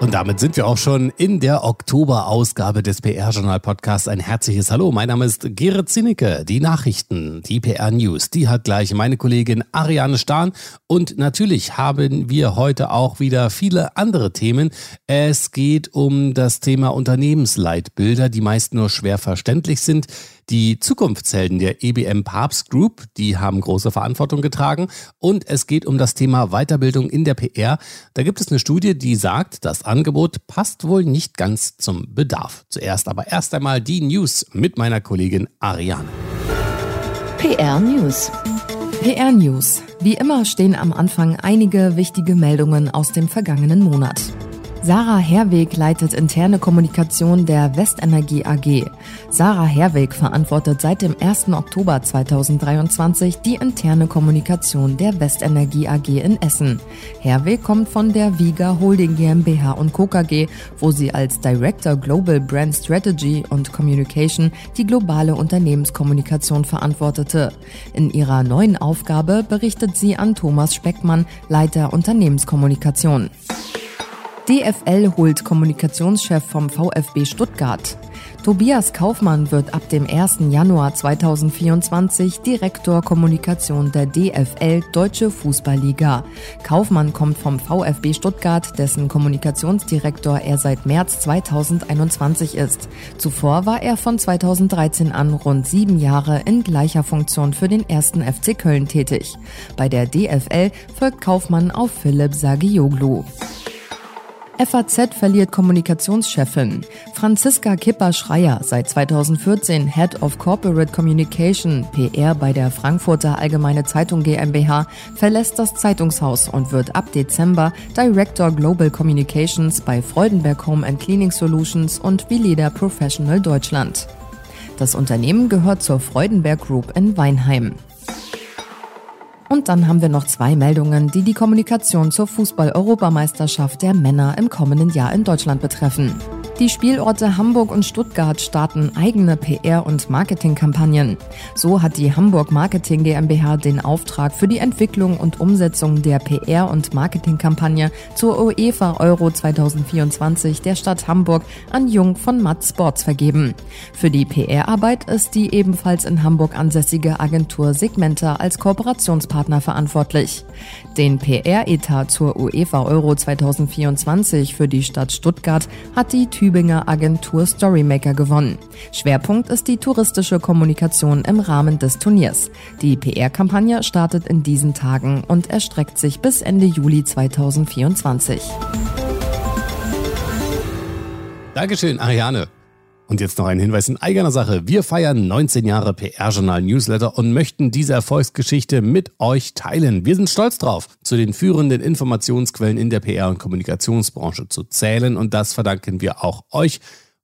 und damit sind wir auch schon in der Oktoberausgabe des PR-Journal-Podcasts. Ein herzliches Hallo. Mein Name ist Gerrit Zinnecke. Die Nachrichten, die PR-News, die hat gleich meine Kollegin Ariane Stahn. Und natürlich haben wir heute auch wieder viele andere Themen. Es geht um das Thema Unternehmensleitbilder, die meist nur schwer verständlich sind. Die Zukunftshelden der EBM Papst Group, die haben große Verantwortung getragen. Und es geht um das Thema Weiterbildung in der PR. Da gibt es eine Studie, die sagt, das Angebot passt wohl nicht ganz zum Bedarf. Zuerst aber erst einmal die News mit meiner Kollegin Ariane. PR News. PR News. Wie immer stehen am Anfang einige wichtige Meldungen aus dem vergangenen Monat. Sarah Herweg leitet interne Kommunikation der Westenergie AG. Sarah Herweg verantwortet seit dem 1. Oktober 2023 die interne Kommunikation der Westenergie AG in Essen. Herweg kommt von der Viga Holding GmbH und Co. KG, wo sie als Director Global Brand Strategy und Communication die globale Unternehmenskommunikation verantwortete. In ihrer neuen Aufgabe berichtet sie an Thomas Speckmann, Leiter Unternehmenskommunikation. DFL holt Kommunikationschef vom VfB Stuttgart. Tobias Kaufmann wird ab dem 1. Januar 2024 Direktor Kommunikation der DFL Deutsche Fußballliga. Kaufmann kommt vom VfB Stuttgart, dessen Kommunikationsdirektor er seit März 2021 ist. Zuvor war er von 2013 an rund sieben Jahre in gleicher Funktion für den ersten FC Köln tätig. Bei der DFL folgt Kaufmann auf Philipp Sagioglu. FAZ verliert Kommunikationschefin. Franziska Kipper-Schreier, seit 2014 Head of Corporate Communication, PR bei der Frankfurter Allgemeine Zeitung GmbH, verlässt das Zeitungshaus und wird ab Dezember Director Global Communications bei Freudenberg Home and Cleaning Solutions und Vileda Professional Deutschland. Das Unternehmen gehört zur Freudenberg Group in Weinheim. Und dann haben wir noch zwei Meldungen, die die Kommunikation zur Fußball-Europameisterschaft der Männer im kommenden Jahr in Deutschland betreffen. Die Spielorte Hamburg und Stuttgart starten eigene PR- und Marketingkampagnen. So hat die Hamburg Marketing GmbH den Auftrag für die Entwicklung und Umsetzung der PR- und Marketingkampagne zur UEFA Euro 2024 der Stadt Hamburg an Jung von Matt Sports vergeben. Für die PR-Arbeit ist die ebenfalls in Hamburg ansässige Agentur Segmenta als Kooperationspartner verantwortlich. Den PR-Etat zur UEFA Euro 2024 für die Stadt Stuttgart hat die Tübinger Agentur Storymaker gewonnen. Schwerpunkt ist die touristische Kommunikation im Rahmen des Turniers. Die PR-Kampagne startet in diesen Tagen und erstreckt sich bis Ende Juli 2024. Dankeschön, Ariane. Und jetzt noch ein Hinweis in eigener Sache. Wir feiern 19 Jahre PR-Journal Newsletter und möchten diese Erfolgsgeschichte mit euch teilen. Wir sind stolz drauf, zu den führenden Informationsquellen in der PR- und Kommunikationsbranche zu zählen und das verdanken wir auch euch,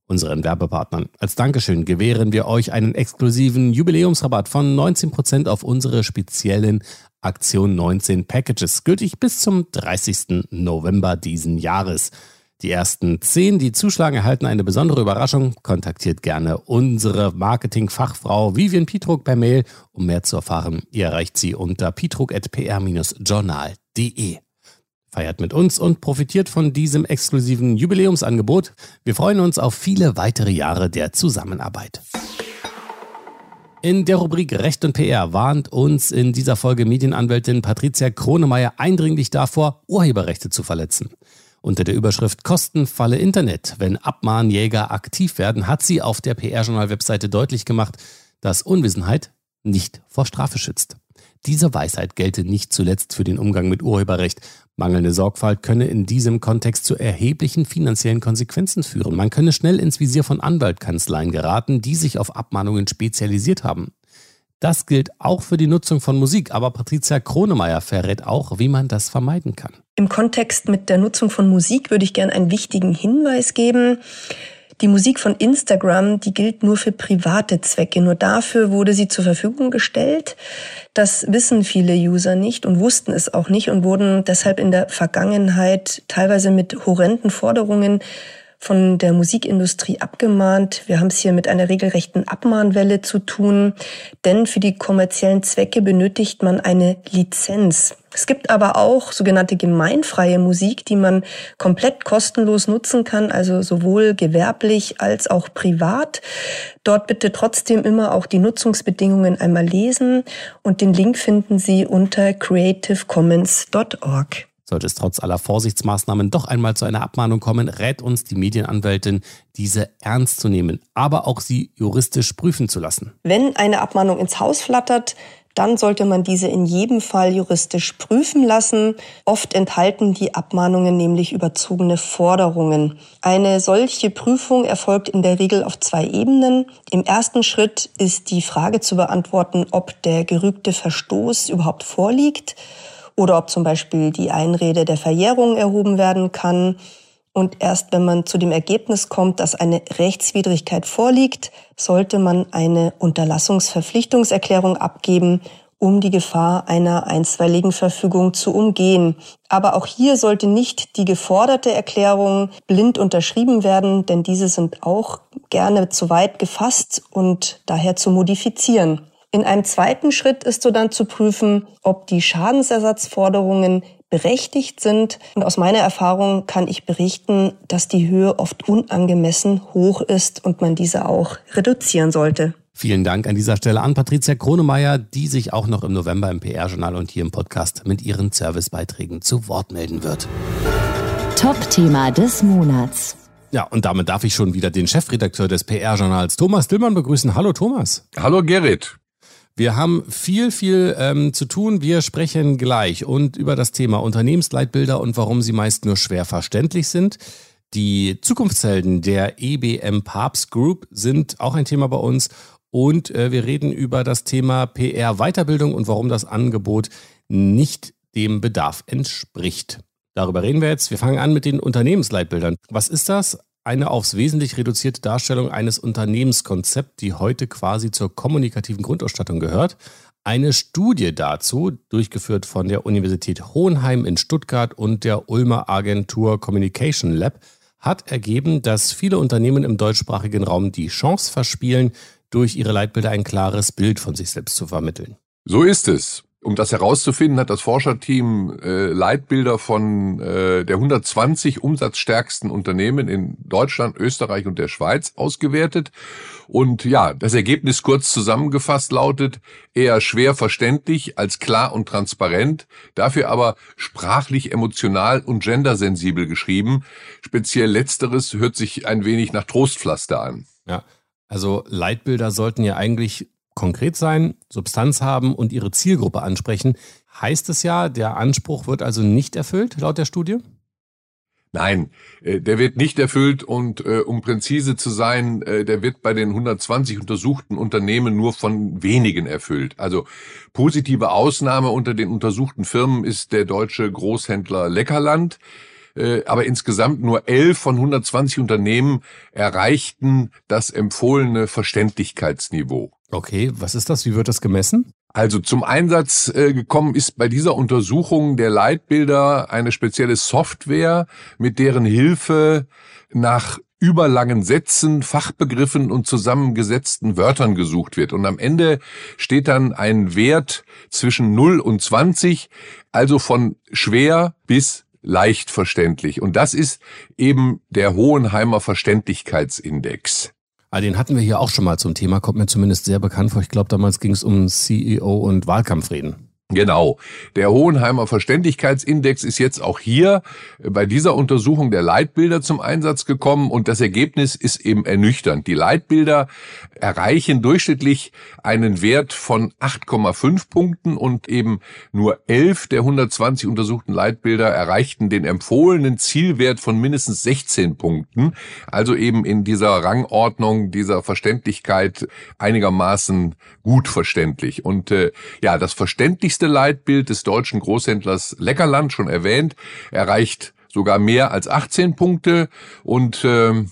unseren Werbepartnern. Als Dankeschön gewähren wir euch einen exklusiven Jubiläumsrabatt von 19% auf unsere speziellen Aktion 19 Packages, gültig bis zum 30. November diesen Jahres. Die ersten zehn, die zuschlagen, erhalten eine besondere Überraschung. Kontaktiert gerne unsere Marketingfachfrau Vivian Pietruck per Mail, um mehr zu erfahren. Ihr erreicht sie unter pietruck.pr-journal.de. Feiert mit uns und profitiert von diesem exklusiven Jubiläumsangebot. Wir freuen uns auf viele weitere Jahre der Zusammenarbeit. In der Rubrik Recht und PR warnt uns in dieser Folge Medienanwältin Patricia Kronemeyer eindringlich davor, Urheberrechte zu verletzen. Unter der Überschrift Kostenfalle Internet, wenn Abmahnjäger aktiv werden, hat sie auf der PR-Journal-Webseite deutlich gemacht, dass Unwissenheit nicht vor Strafe schützt. Diese Weisheit gelte nicht zuletzt für den Umgang mit Urheberrecht. Mangelnde Sorgfalt könne in diesem Kontext zu erheblichen finanziellen Konsequenzen führen. Man könne schnell ins Visier von Anwaltkanzleien geraten, die sich auf Abmahnungen spezialisiert haben. Das gilt auch für die Nutzung von Musik, aber Patricia Kronemeyer verrät auch, wie man das vermeiden kann. Im Kontext mit der Nutzung von Musik würde ich gerne einen wichtigen Hinweis geben. Die Musik von Instagram, die gilt nur für private Zwecke. Nur dafür wurde sie zur Verfügung gestellt. Das wissen viele User nicht und wussten es auch nicht und wurden deshalb in der Vergangenheit teilweise mit horrenden Forderungen von der Musikindustrie abgemahnt. Wir haben es hier mit einer regelrechten Abmahnwelle zu tun, denn für die kommerziellen Zwecke benötigt man eine Lizenz. Es gibt aber auch sogenannte gemeinfreie Musik, die man komplett kostenlos nutzen kann, also sowohl gewerblich als auch privat. Dort bitte trotzdem immer auch die Nutzungsbedingungen einmal lesen und den Link finden Sie unter creativecommons.org. Sollte es trotz aller Vorsichtsmaßnahmen doch einmal zu einer Abmahnung kommen, rät uns die Medienanwältin, diese ernst zu nehmen, aber auch sie juristisch prüfen zu lassen. Wenn eine Abmahnung ins Haus flattert, dann sollte man diese in jedem Fall juristisch prüfen lassen. Oft enthalten die Abmahnungen nämlich überzogene Forderungen. Eine solche Prüfung erfolgt in der Regel auf zwei Ebenen. Im ersten Schritt ist die Frage zu beantworten, ob der gerügte Verstoß überhaupt vorliegt oder ob zum Beispiel die Einrede der Verjährung erhoben werden kann. Und erst wenn man zu dem Ergebnis kommt, dass eine Rechtswidrigkeit vorliegt, sollte man eine Unterlassungsverpflichtungserklärung abgeben, um die Gefahr einer einstweiligen Verfügung zu umgehen. Aber auch hier sollte nicht die geforderte Erklärung blind unterschrieben werden, denn diese sind auch gerne zu weit gefasst und daher zu modifizieren. In einem zweiten Schritt ist so dann zu prüfen, ob die Schadensersatzforderungen berechtigt sind. Und aus meiner Erfahrung kann ich berichten, dass die Höhe oft unangemessen hoch ist und man diese auch reduzieren sollte. Vielen Dank an dieser Stelle an Patricia Kronemeier, die sich auch noch im November im PR-Journal und hier im Podcast mit ihren Servicebeiträgen zu Wort melden wird. Top-Thema des Monats. Ja, und damit darf ich schon wieder den Chefredakteur des PR-Journals Thomas Dillmann begrüßen. Hallo Thomas. Hallo Gerrit. Wir haben viel, viel ähm, zu tun. Wir sprechen gleich und über das Thema Unternehmensleitbilder und warum sie meist nur schwer verständlich sind. Die Zukunftshelden der EBM Papst Group sind auch ein Thema bei uns. Und äh, wir reden über das Thema PR-Weiterbildung und warum das Angebot nicht dem Bedarf entspricht. Darüber reden wir jetzt. Wir fangen an mit den Unternehmensleitbildern. Was ist das? Eine aufs Wesentlich reduzierte Darstellung eines Unternehmenskonzepts, die heute quasi zur kommunikativen Grundausstattung gehört. Eine Studie dazu, durchgeführt von der Universität Hohenheim in Stuttgart und der Ulmer Agentur Communication Lab, hat ergeben, dass viele Unternehmen im deutschsprachigen Raum die Chance verspielen, durch ihre Leitbilder ein klares Bild von sich selbst zu vermitteln. So ist es. Um das herauszufinden, hat das Forscherteam äh, Leitbilder von äh, der 120 umsatzstärksten Unternehmen in Deutschland, Österreich und der Schweiz ausgewertet. Und ja, das Ergebnis kurz zusammengefasst lautet, eher schwer verständlich als klar und transparent, dafür aber sprachlich, emotional und gendersensibel geschrieben. Speziell letzteres hört sich ein wenig nach Trostpflaster an. Ja, also Leitbilder sollten ja eigentlich konkret sein, Substanz haben und ihre Zielgruppe ansprechen, heißt es ja, der Anspruch wird also nicht erfüllt, laut der Studie? Nein, äh, der wird nicht erfüllt und äh, um präzise zu sein, äh, der wird bei den 120 untersuchten Unternehmen nur von wenigen erfüllt. Also positive Ausnahme unter den untersuchten Firmen ist der deutsche Großhändler Leckerland. Aber insgesamt nur 11 von 120 Unternehmen erreichten das empfohlene Verständlichkeitsniveau. Okay, was ist das? Wie wird das gemessen? Also zum Einsatz äh, gekommen ist bei dieser Untersuchung der Leitbilder eine spezielle Software, mit deren Hilfe nach überlangen Sätzen, Fachbegriffen und zusammengesetzten Wörtern gesucht wird. Und am Ende steht dann ein Wert zwischen 0 und 20, also von schwer bis leicht verständlich. Und das ist eben der Hohenheimer Verständlichkeitsindex. Ah, den hatten wir hier auch schon mal zum Thema, kommt mir zumindest sehr bekannt vor. Ich glaube, damals ging es um CEO und Wahlkampfreden. Genau. Der Hohenheimer Verständlichkeitsindex ist jetzt auch hier bei dieser Untersuchung der Leitbilder zum Einsatz gekommen und das Ergebnis ist eben ernüchternd. Die Leitbilder erreichen durchschnittlich einen Wert von 8,5 Punkten und eben nur 11 der 120 untersuchten Leitbilder erreichten den empfohlenen Zielwert von mindestens 16 Punkten. Also eben in dieser Rangordnung, dieser Verständlichkeit einigermaßen gut verständlich. Und äh, ja, das Verständlichste wichtigste Leitbild des deutschen Großhändlers Leckerland, schon erwähnt, erreicht sogar mehr als 18 Punkte und äh,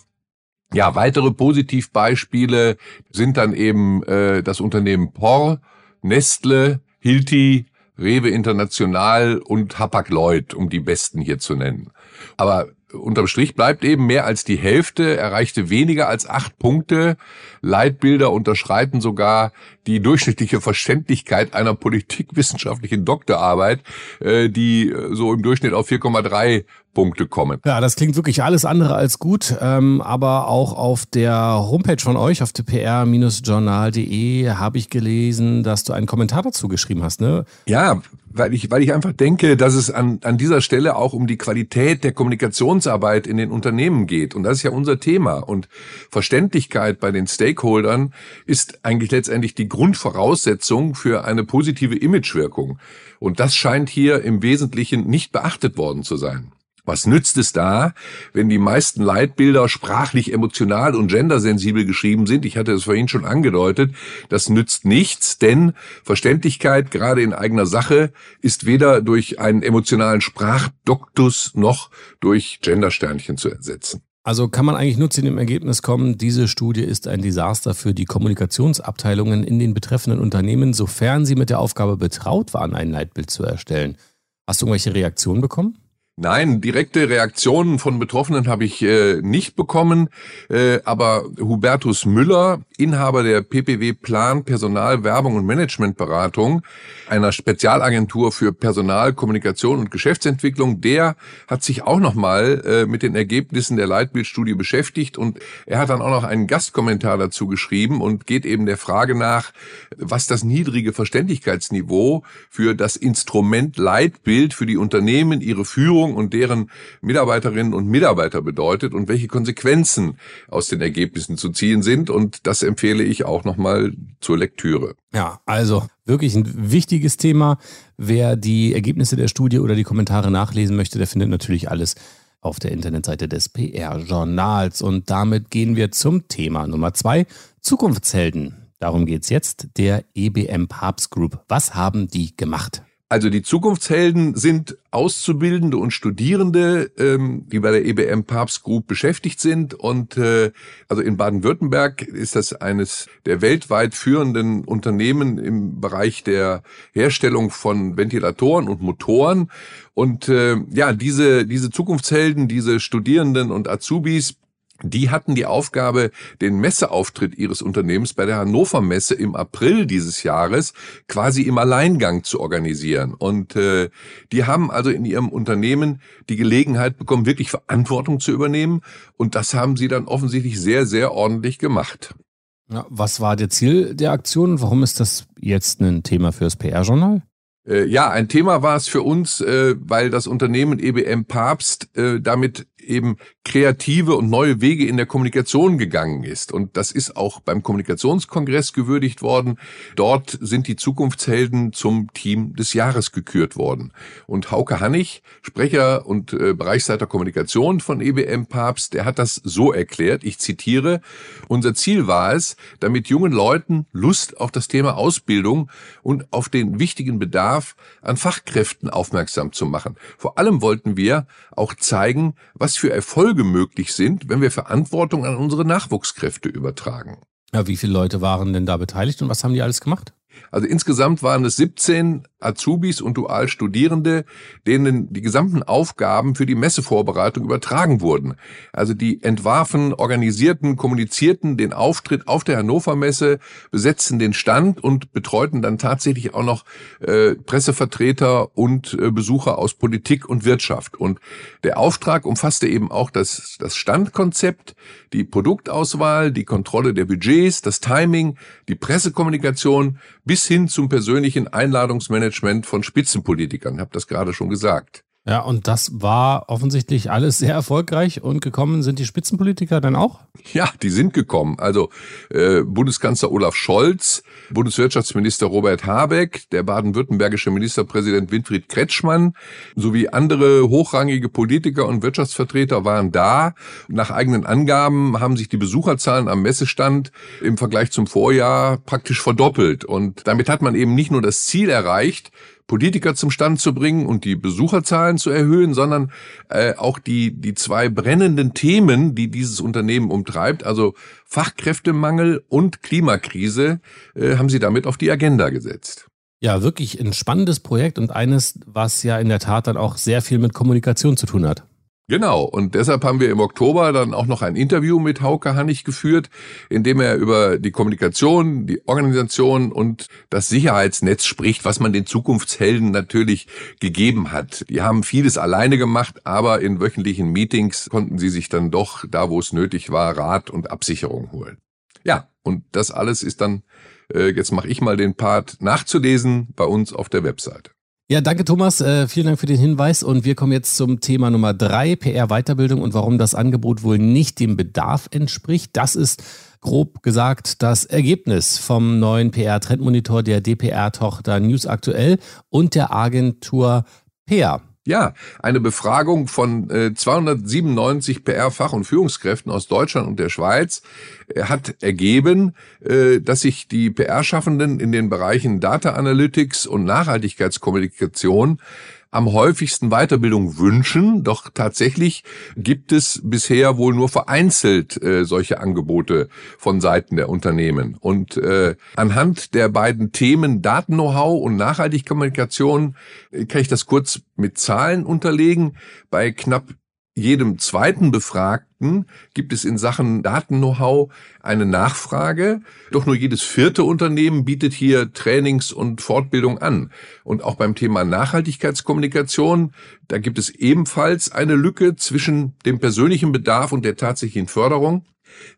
Ja, weitere Positivbeispiele sind dann eben äh, das Unternehmen POR, Nestle, Hilti, Rewe International und Hapag-Lloyd, um die besten hier zu nennen. Aber unterm Strich bleibt eben mehr als die Hälfte, erreichte weniger als acht Punkte. Leitbilder unterschreiten sogar die durchschnittliche Verständlichkeit einer politikwissenschaftlichen Doktorarbeit, äh, die äh, so im Durchschnitt auf 4,3 Punkte kommen. Ja, das klingt wirklich alles andere als gut, ähm, aber auch auf der Homepage von euch, auf pr-journal.de, habe ich gelesen, dass du einen Kommentar dazu geschrieben hast, ne? Ja, weil ich, weil ich einfach denke, dass es an, an dieser Stelle auch um die Qualität der Kommunikationsarbeit in den Unternehmen geht. Und das ist ja unser Thema. Und Verständlichkeit bei den Stakeholdern ist eigentlich letztendlich die Grundvoraussetzung für eine positive Imagewirkung. Und das scheint hier im Wesentlichen nicht beachtet worden zu sein. Was nützt es da, wenn die meisten Leitbilder sprachlich emotional und gendersensibel geschrieben sind? Ich hatte es vorhin schon angedeutet. Das nützt nichts, denn Verständlichkeit gerade in eigener Sache ist weder durch einen emotionalen Sprachdoktus noch durch Gendersternchen zu ersetzen. Also kann man eigentlich nur zu dem Ergebnis kommen, diese Studie ist ein Desaster für die Kommunikationsabteilungen in den betreffenden Unternehmen, sofern sie mit der Aufgabe betraut waren, ein Leitbild zu erstellen. Hast du irgendwelche Reaktionen bekommen? Nein, direkte Reaktionen von Betroffenen habe ich äh, nicht bekommen, äh, aber Hubertus Müller, Inhaber der PPW Plan Personal, Werbung und Managementberatung, einer Spezialagentur für Personal, Kommunikation und Geschäftsentwicklung, der hat sich auch nochmal äh, mit den Ergebnissen der Leitbildstudie beschäftigt. Und er hat dann auch noch einen Gastkommentar dazu geschrieben und geht eben der Frage nach, was das niedrige Verständlichkeitsniveau für das Instrument Leitbild für die Unternehmen, ihre Führung Führung und deren Mitarbeiterinnen und Mitarbeiter bedeutet und welche Konsequenzen aus den Ergebnissen zu ziehen sind. Und das empfehle ich auch nochmal zur Lektüre. Ja, also wirklich ein wichtiges Thema. Wer die Ergebnisse der Studie oder die Kommentare nachlesen möchte, der findet natürlich alles auf der Internetseite des PR-Journals. Und damit gehen wir zum Thema Nummer zwei, Zukunftshelden. Darum geht es jetzt, der EBM Papst Group. Was haben die gemacht? Also die Zukunftshelden sind Auszubildende und Studierende, ähm, die bei der EBM Papst Group beschäftigt sind. Und äh, also in Baden-Württemberg ist das eines der weltweit führenden Unternehmen im Bereich der Herstellung von Ventilatoren und Motoren. Und äh, ja, diese, diese Zukunftshelden, diese Studierenden und Azubis die hatten die Aufgabe, den Messeauftritt ihres Unternehmens bei der Hannover Messe im April dieses Jahres quasi im Alleingang zu organisieren. Und äh, die haben also in ihrem Unternehmen die Gelegenheit bekommen, wirklich Verantwortung zu übernehmen. Und das haben sie dann offensichtlich sehr, sehr ordentlich gemacht. Ja, was war der Ziel der Aktion? Warum ist das jetzt ein Thema fürs PR-Journal? Äh, ja, ein Thema war es für uns, äh, weil das Unternehmen EBM Papst äh, damit eben kreative und neue Wege in der Kommunikation gegangen ist. Und das ist auch beim Kommunikationskongress gewürdigt worden. Dort sind die Zukunftshelden zum Team des Jahres gekürt worden. Und Hauke Hannig, Sprecher und äh, Bereichsleiter Kommunikation von EBM Papst, der hat das so erklärt, ich zitiere, unser Ziel war es, damit jungen Leuten Lust auf das Thema Ausbildung und auf den wichtigen Bedarf an Fachkräften aufmerksam zu machen. Vor allem wollten wir auch zeigen, was was für Erfolge möglich sind, wenn wir Verantwortung an unsere Nachwuchskräfte übertragen. Ja, wie viele Leute waren denn da beteiligt und was haben die alles gemacht? Also insgesamt waren es 17 Azubis und Dualstudierende, denen die gesamten Aufgaben für die Messevorbereitung übertragen wurden. Also die entwarfen, organisierten, kommunizierten den Auftritt auf der Hannover Messe, besetzten den Stand und betreuten dann tatsächlich auch noch äh, Pressevertreter und äh, Besucher aus Politik und Wirtschaft. Und der Auftrag umfasste eben auch das, das Standkonzept, die Produktauswahl, die Kontrolle der Budgets, das Timing, die Pressekommunikation bis hin zum persönlichen Einladungsmanagement von Spitzenpolitikern. Habe das gerade schon gesagt. Ja, und das war offensichtlich alles sehr erfolgreich und gekommen sind die Spitzenpolitiker dann auch? Ja, die sind gekommen. Also äh, Bundeskanzler Olaf Scholz, Bundeswirtschaftsminister Robert Habeck, der baden-württembergische Ministerpräsident Winfried Kretschmann sowie andere hochrangige Politiker und Wirtschaftsvertreter waren da. Nach eigenen Angaben haben sich die Besucherzahlen am Messestand im Vergleich zum Vorjahr praktisch verdoppelt. Und damit hat man eben nicht nur das Ziel erreicht, Politiker zum Stand zu bringen und die Besucherzahlen zu erhöhen, sondern äh, auch die, die zwei brennenden Themen, die dieses Unternehmen umtreibt, also Fachkräftemangel und Klimakrise, äh, haben sie damit auf die Agenda gesetzt. Ja, wirklich ein spannendes Projekt und eines, was ja in der Tat dann auch sehr viel mit Kommunikation zu tun hat. Genau, und deshalb haben wir im Oktober dann auch noch ein Interview mit Hauke Hannig geführt, in dem er über die Kommunikation, die Organisation und das Sicherheitsnetz spricht, was man den Zukunftshelden natürlich gegeben hat. Die haben vieles alleine gemacht, aber in wöchentlichen Meetings konnten sie sich dann doch, da wo es nötig war, Rat und Absicherung holen. Ja, und das alles ist dann, äh, jetzt mache ich mal den Part, nachzulesen bei uns auf der Webseite. Ja, danke Thomas, äh, vielen Dank für den Hinweis und wir kommen jetzt zum Thema Nummer drei, PR Weiterbildung und warum das Angebot wohl nicht dem Bedarf entspricht. Das ist grob gesagt das Ergebnis vom neuen PR Trendmonitor der DPR Tochter News Aktuell und der Agentur PR. Ja, eine Befragung von äh, 297 PR-Fach- und Führungskräften aus Deutschland und der Schweiz äh, hat ergeben, äh, dass sich die PR-Schaffenden in den Bereichen Data Analytics und Nachhaltigkeitskommunikation am häufigsten Weiterbildung wünschen, doch tatsächlich gibt es bisher wohl nur vereinzelt äh, solche Angebote von Seiten der Unternehmen. Und äh, anhand der beiden Themen Daten-Know-how und Nachhaltigkommunikation äh, kann ich das kurz mit Zahlen unterlegen. Bei knapp jedem zweiten Befragten gibt es in Sachen Daten-Know-how eine Nachfrage. Doch nur jedes vierte Unternehmen bietet hier Trainings und Fortbildung an. Und auch beim Thema Nachhaltigkeitskommunikation, da gibt es ebenfalls eine Lücke zwischen dem persönlichen Bedarf und der tatsächlichen Förderung.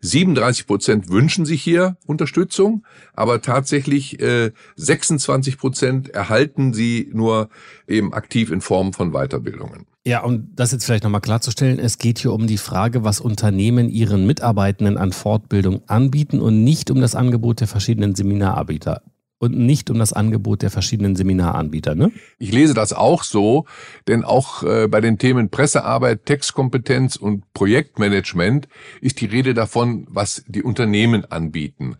37 Prozent wünschen sich hier Unterstützung, aber tatsächlich äh, 26 Prozent erhalten sie nur eben aktiv in Form von Weiterbildungen. Ja, und das jetzt vielleicht nochmal klarzustellen, es geht hier um die Frage, was Unternehmen ihren Mitarbeitenden an Fortbildung anbieten und nicht um das Angebot der verschiedenen Seminaranbieter und nicht um das Angebot der verschiedenen Seminaranbieter. Ne? Ich lese das auch so, denn auch äh, bei den Themen Pressearbeit, Textkompetenz und Projektmanagement ist die Rede davon, was die Unternehmen anbieten.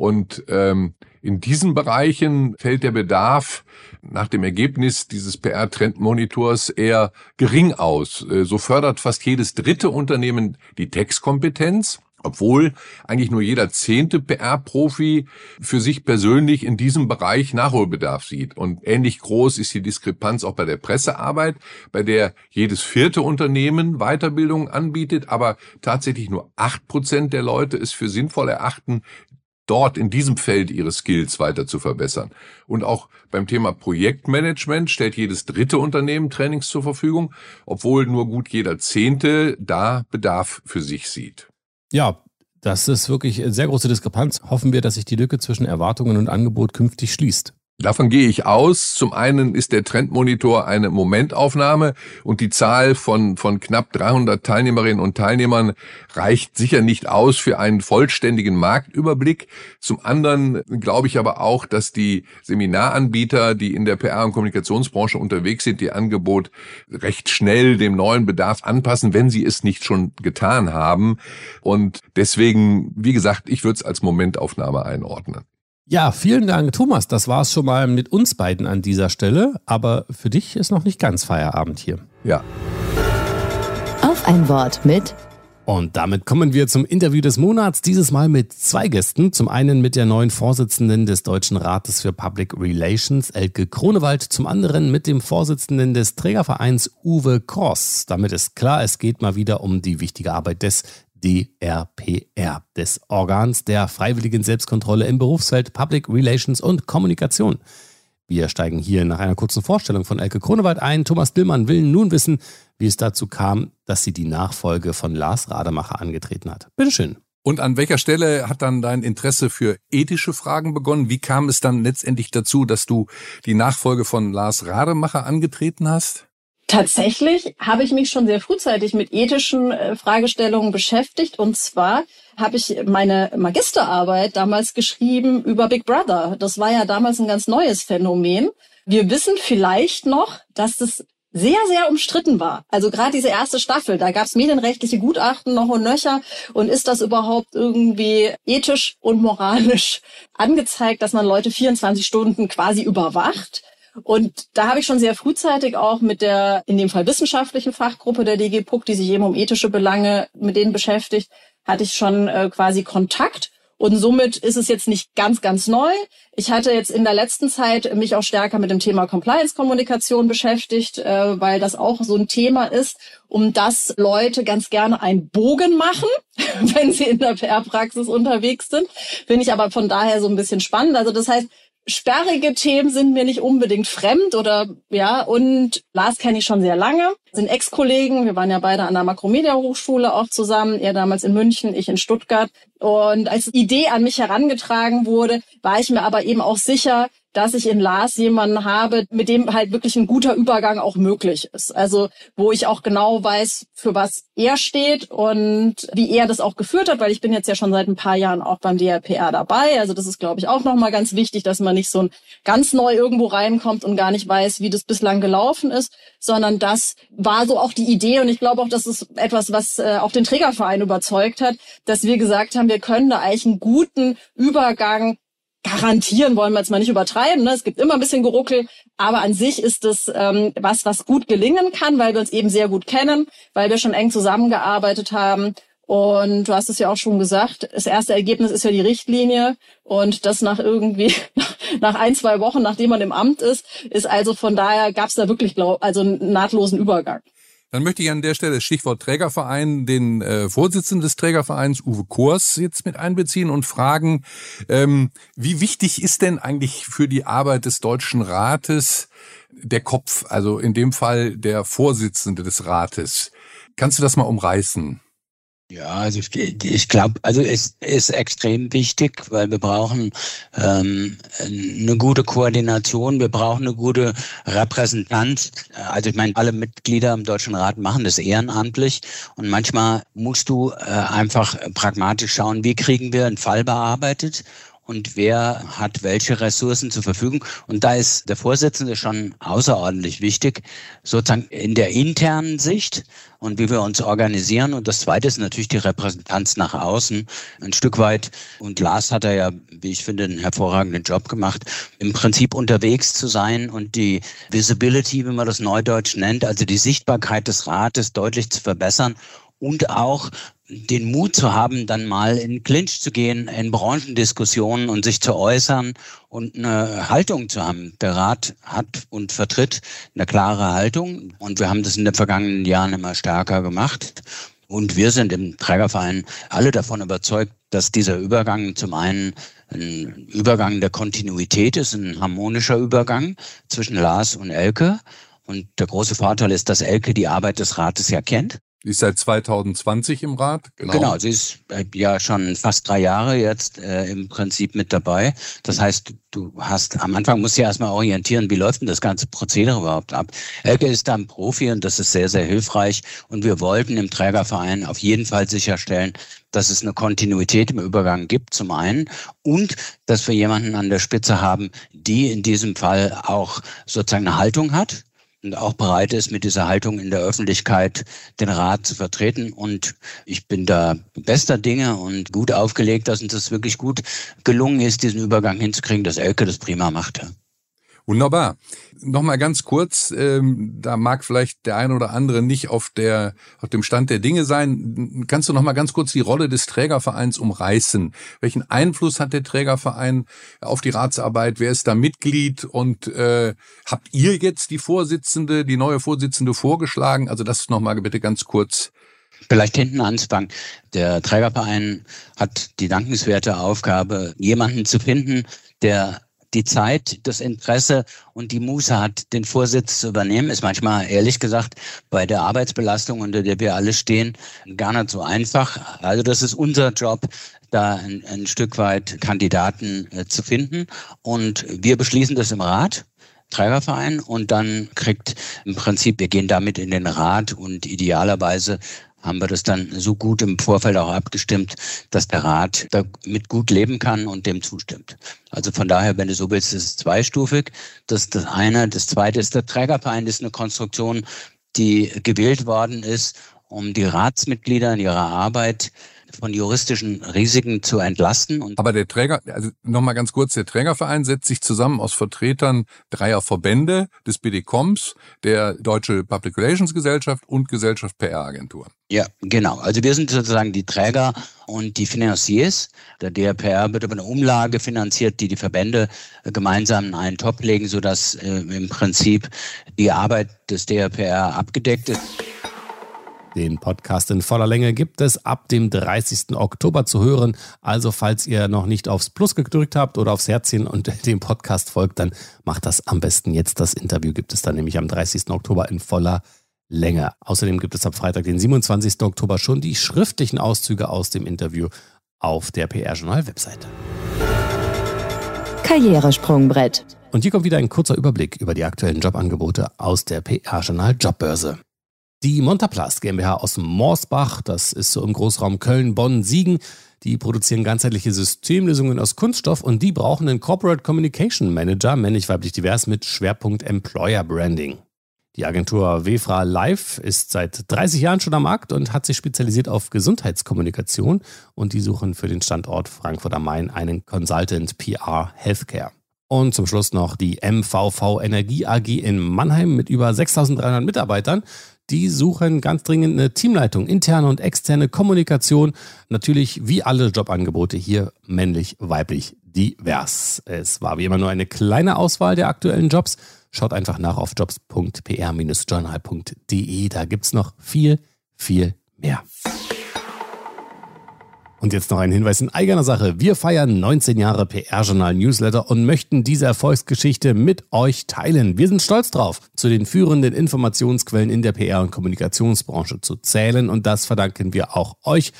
Und ähm, in diesen Bereichen fällt der Bedarf nach dem Ergebnis dieses PR-Trendmonitors eher gering aus. Äh, so fördert fast jedes dritte Unternehmen die Textkompetenz obwohl eigentlich nur jeder zehnte PR-Profi für sich persönlich in diesem Bereich Nachholbedarf sieht. Und ähnlich groß ist die Diskrepanz auch bei der Pressearbeit, bei der jedes vierte Unternehmen Weiterbildung anbietet, aber tatsächlich nur acht Prozent der Leute es für sinnvoll erachten, dort in diesem Feld ihre Skills weiter zu verbessern. Und auch beim Thema Projektmanagement stellt jedes dritte Unternehmen Trainings zur Verfügung, obwohl nur gut jeder zehnte da Bedarf für sich sieht. Ja, das ist wirklich eine sehr große Diskrepanz. Hoffen wir, dass sich die Lücke zwischen Erwartungen und Angebot künftig schließt. Davon gehe ich aus. Zum einen ist der Trendmonitor eine Momentaufnahme und die Zahl von, von knapp 300 Teilnehmerinnen und Teilnehmern reicht sicher nicht aus für einen vollständigen Marktüberblick. Zum anderen glaube ich aber auch, dass die Seminaranbieter, die in der PR- und Kommunikationsbranche unterwegs sind, ihr Angebot recht schnell dem neuen Bedarf anpassen, wenn sie es nicht schon getan haben. Und deswegen, wie gesagt, ich würde es als Momentaufnahme einordnen. Ja, vielen Dank, Thomas. Das war es schon mal mit uns beiden an dieser Stelle. Aber für dich ist noch nicht ganz Feierabend hier. Ja. Auf ein Wort mit. Und damit kommen wir zum Interview des Monats, dieses Mal mit zwei Gästen. Zum einen mit der neuen Vorsitzenden des Deutschen Rates für Public Relations, Elke Kronewald, zum anderen mit dem Vorsitzenden des Trägervereins, Uwe Kross. Damit ist klar, es geht mal wieder um die wichtige Arbeit des DRPR, des Organs der freiwilligen Selbstkontrolle im Berufsfeld Public Relations und Kommunikation. Wir steigen hier nach einer kurzen Vorstellung von Elke Kronewald ein. Thomas Dillmann will nun wissen, wie es dazu kam, dass sie die Nachfolge von Lars Rademacher angetreten hat. Bitteschön. Und an welcher Stelle hat dann dein Interesse für ethische Fragen begonnen? Wie kam es dann letztendlich dazu, dass du die Nachfolge von Lars Rademacher angetreten hast? Tatsächlich habe ich mich schon sehr frühzeitig mit ethischen äh, Fragestellungen beschäftigt. Und zwar habe ich meine Magisterarbeit damals geschrieben über Big Brother. Das war ja damals ein ganz neues Phänomen. Wir wissen vielleicht noch, dass das sehr, sehr umstritten war. Also gerade diese erste Staffel, da gab es medienrechtliche Gutachten noch und nöcher. Und ist das überhaupt irgendwie ethisch und moralisch angezeigt, dass man Leute 24 Stunden quasi überwacht? Und da habe ich schon sehr frühzeitig auch mit der, in dem Fall wissenschaftlichen Fachgruppe der DG PUC, die sich eben um ethische Belange mit denen beschäftigt, hatte ich schon äh, quasi Kontakt. Und somit ist es jetzt nicht ganz, ganz neu. Ich hatte jetzt in der letzten Zeit mich auch stärker mit dem Thema Compliance-Kommunikation beschäftigt, äh, weil das auch so ein Thema ist, um das Leute ganz gerne einen Bogen machen, wenn sie in der PR-Praxis unterwegs sind. Finde ich aber von daher so ein bisschen spannend. Also das heißt, sperrige Themen sind mir nicht unbedingt fremd oder ja und Lars kenne ich schon sehr lange, sind Ex-Kollegen, wir waren ja beide an der Makromedia Hochschule auch zusammen, er damals in München, ich in Stuttgart und als Idee an mich herangetragen wurde, war ich mir aber eben auch sicher, dass ich in Lars jemanden habe, mit dem halt wirklich ein guter Übergang auch möglich ist. Also wo ich auch genau weiß, für was er steht und wie er das auch geführt hat, weil ich bin jetzt ja schon seit ein paar Jahren auch beim DRPR dabei. Also das ist, glaube ich, auch nochmal ganz wichtig, dass man nicht so ein ganz neu irgendwo reinkommt und gar nicht weiß, wie das bislang gelaufen ist, sondern das war so auch die Idee und ich glaube auch, das ist etwas, was äh, auch den Trägerverein überzeugt hat, dass wir gesagt haben, wir können da eigentlich einen guten Übergang garantieren wollen wir jetzt mal nicht übertreiben. Ne? Es gibt immer ein bisschen Geruckel, aber an sich ist es ähm, was, was gut gelingen kann, weil wir uns eben sehr gut kennen, weil wir schon eng zusammengearbeitet haben. Und du hast es ja auch schon gesagt, das erste Ergebnis ist ja die Richtlinie und das nach irgendwie nach ein, zwei Wochen, nachdem man im Amt ist, ist also von daher gab es da wirklich glaub, also einen nahtlosen Übergang. Dann möchte ich an der Stelle Stichwort Trägerverein den äh, Vorsitzenden des Trägervereins Uwe Kors jetzt mit einbeziehen und fragen, ähm, wie wichtig ist denn eigentlich für die Arbeit des Deutschen Rates der Kopf, also in dem Fall der Vorsitzende des Rates? Kannst du das mal umreißen? Ja, also ich, ich glaube, also es ist extrem wichtig, weil wir brauchen ähm, eine gute Koordination, wir brauchen eine gute Repräsentanz. Also ich meine, alle Mitglieder im Deutschen Rat machen das ehrenamtlich und manchmal musst du äh, einfach pragmatisch schauen, wie kriegen wir einen Fall bearbeitet und wer hat welche Ressourcen zur Verfügung. Und da ist der Vorsitzende schon außerordentlich wichtig, sozusagen in der internen Sicht und wie wir uns organisieren. Und das Zweite ist natürlich die Repräsentanz nach außen. Ein Stück weit, und Lars hat er ja, wie ich finde, einen hervorragenden Job gemacht, im Prinzip unterwegs zu sein und die Visibility, wie man das neudeutsch nennt, also die Sichtbarkeit des Rates deutlich zu verbessern und auch den Mut zu haben, dann mal in Clinch zu gehen, in Branchendiskussionen und sich zu äußern und eine Haltung zu haben. Der Rat hat und vertritt eine klare Haltung und wir haben das in den vergangenen Jahren immer stärker gemacht. Und wir sind im Trägerverein alle davon überzeugt, dass dieser Übergang zum einen ein Übergang der Kontinuität ist, ein harmonischer Übergang zwischen Lars und Elke. Und der große Vorteil ist, dass Elke die Arbeit des Rates ja kennt die ist seit 2020 im Rat. Genau, genau sie ist äh, ja schon fast drei Jahre jetzt äh, im Prinzip mit dabei. Das heißt, du hast am Anfang musst du ja erstmal orientieren, wie läuft denn das ganze Prozedere überhaupt ab. Elke ist da ein Profi und das ist sehr, sehr hilfreich. Und wir wollten im Trägerverein auf jeden Fall sicherstellen, dass es eine Kontinuität im Übergang gibt, zum einen, und dass wir jemanden an der Spitze haben, die in diesem Fall auch sozusagen eine Haltung hat, und auch bereit ist, mit dieser Haltung in der Öffentlichkeit den Rat zu vertreten. Und ich bin da bester Dinge und gut aufgelegt, dass uns das wirklich gut gelungen ist, diesen Übergang hinzukriegen, dass Elke das prima machte. Wunderbar. Nochmal ganz kurz, ähm, da mag vielleicht der eine oder andere nicht auf der auf dem Stand der Dinge sein. Kannst du nochmal ganz kurz die Rolle des Trägervereins umreißen? Welchen Einfluss hat der Trägerverein auf die Ratsarbeit? Wer ist da Mitglied? Und äh, habt ihr jetzt die Vorsitzende, die neue Vorsitzende vorgeschlagen? Also das nochmal bitte ganz kurz Vielleicht hinten anzufangen. Der Trägerverein hat die dankenswerte Aufgabe, jemanden zu finden, der die Zeit, das Interesse und die Muße hat, den Vorsitz zu übernehmen, ist manchmal, ehrlich gesagt, bei der Arbeitsbelastung, unter der wir alle stehen, gar nicht so einfach. Also das ist unser Job, da ein, ein Stück weit Kandidaten äh, zu finden. Und wir beschließen das im Rat. Trägerverein und dann kriegt im Prinzip, wir gehen damit in den Rat und idealerweise haben wir das dann so gut im Vorfeld auch abgestimmt, dass der Rat damit gut leben kann und dem zustimmt. Also von daher, wenn du so willst, ist es zweistufig. Das ist das eine. Das zweite ist der Trägerverein, das ist eine Konstruktion, die gewählt worden ist, um die Ratsmitglieder in ihrer Arbeit von juristischen Risiken zu entlasten. Und Aber der Träger, also nochmal ganz kurz, der Trägerverein setzt sich zusammen aus Vertretern dreier Verbände des BDComs, der Deutsche Public Relations Gesellschaft und Gesellschaft PR Agentur. Ja, genau. Also wir sind sozusagen die Träger und die Financiers. Der DRPR wird über eine Umlage finanziert, die die Verbände gemeinsam in einen Top legen, sodass äh, im Prinzip die Arbeit des DRPR abgedeckt ist. Den Podcast in voller Länge gibt es ab dem 30. Oktober zu hören. Also falls ihr noch nicht aufs Plus gedrückt habt oder aufs Herzchen und dem Podcast folgt, dann macht das am besten jetzt. Das Interview gibt es dann nämlich am 30. Oktober in voller Länge. Außerdem gibt es ab Freitag, den 27. Oktober, schon die schriftlichen Auszüge aus dem Interview auf der PR-Journal-Webseite. Karrieresprungbrett. Und hier kommt wieder ein kurzer Überblick über die aktuellen Jobangebote aus der PR-Journal Jobbörse. Die Montaplast GmbH aus Morsbach, das ist so im Großraum Köln, Bonn, Siegen, die produzieren ganzheitliche Systemlösungen aus Kunststoff und die brauchen einen Corporate Communication Manager, männlich, weiblich, divers, mit Schwerpunkt Employer Branding. Die Agentur Wefra Live ist seit 30 Jahren schon am Markt und hat sich spezialisiert auf Gesundheitskommunikation und die suchen für den Standort Frankfurt am Main einen Consultant PR Healthcare. Und zum Schluss noch die MVV Energie AG in Mannheim mit über 6300 Mitarbeitern. Die suchen ganz dringend eine Teamleitung, interne und externe Kommunikation. Natürlich wie alle Jobangebote hier männlich, weiblich, divers. Es war wie immer nur eine kleine Auswahl der aktuellen Jobs. Schaut einfach nach auf jobs.pr-journal.de. Da gibt es noch viel, viel mehr. Und jetzt noch ein Hinweis in eigener Sache. Wir feiern 19 Jahre PR-Journal Newsletter und möchten diese Erfolgsgeschichte mit euch teilen. Wir sind stolz drauf, zu den führenden Informationsquellen in der PR- und Kommunikationsbranche zu zählen und das verdanken wir auch euch,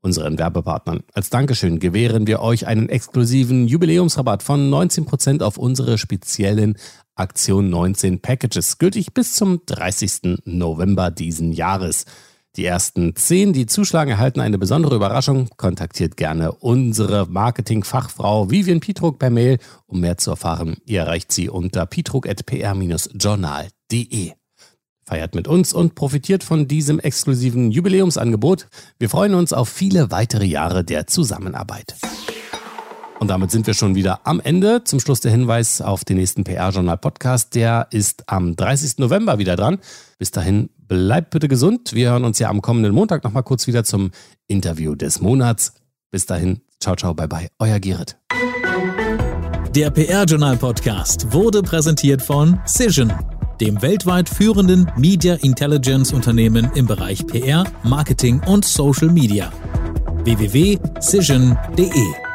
unseren Werbepartnern. Als Dankeschön gewähren wir euch einen exklusiven Jubiläumsrabatt von 19% auf unsere speziellen Aktion 19 Packages, gültig bis zum 30. November diesen Jahres. Die ersten zehn, die zuschlagen, erhalten eine besondere Überraschung. Kontaktiert gerne unsere Marketingfachfrau Vivian Pietruck per Mail, um mehr zu erfahren. Ihr erreicht sie unter pietruck.pr-journal.de. Feiert mit uns und profitiert von diesem exklusiven Jubiläumsangebot. Wir freuen uns auf viele weitere Jahre der Zusammenarbeit. Und damit sind wir schon wieder am Ende. Zum Schluss der Hinweis auf den nächsten PR-Journal-Podcast. Der ist am 30. November wieder dran. Bis dahin bleibt bitte gesund. Wir hören uns ja am kommenden Montag nochmal kurz wieder zum Interview des Monats. Bis dahin, ciao, ciao, bye, bye. Euer Gerrit. Der PR-Journal-Podcast wurde präsentiert von Cision, dem weltweit führenden Media Intelligence Unternehmen im Bereich PR, Marketing und Social Media. www.cision.de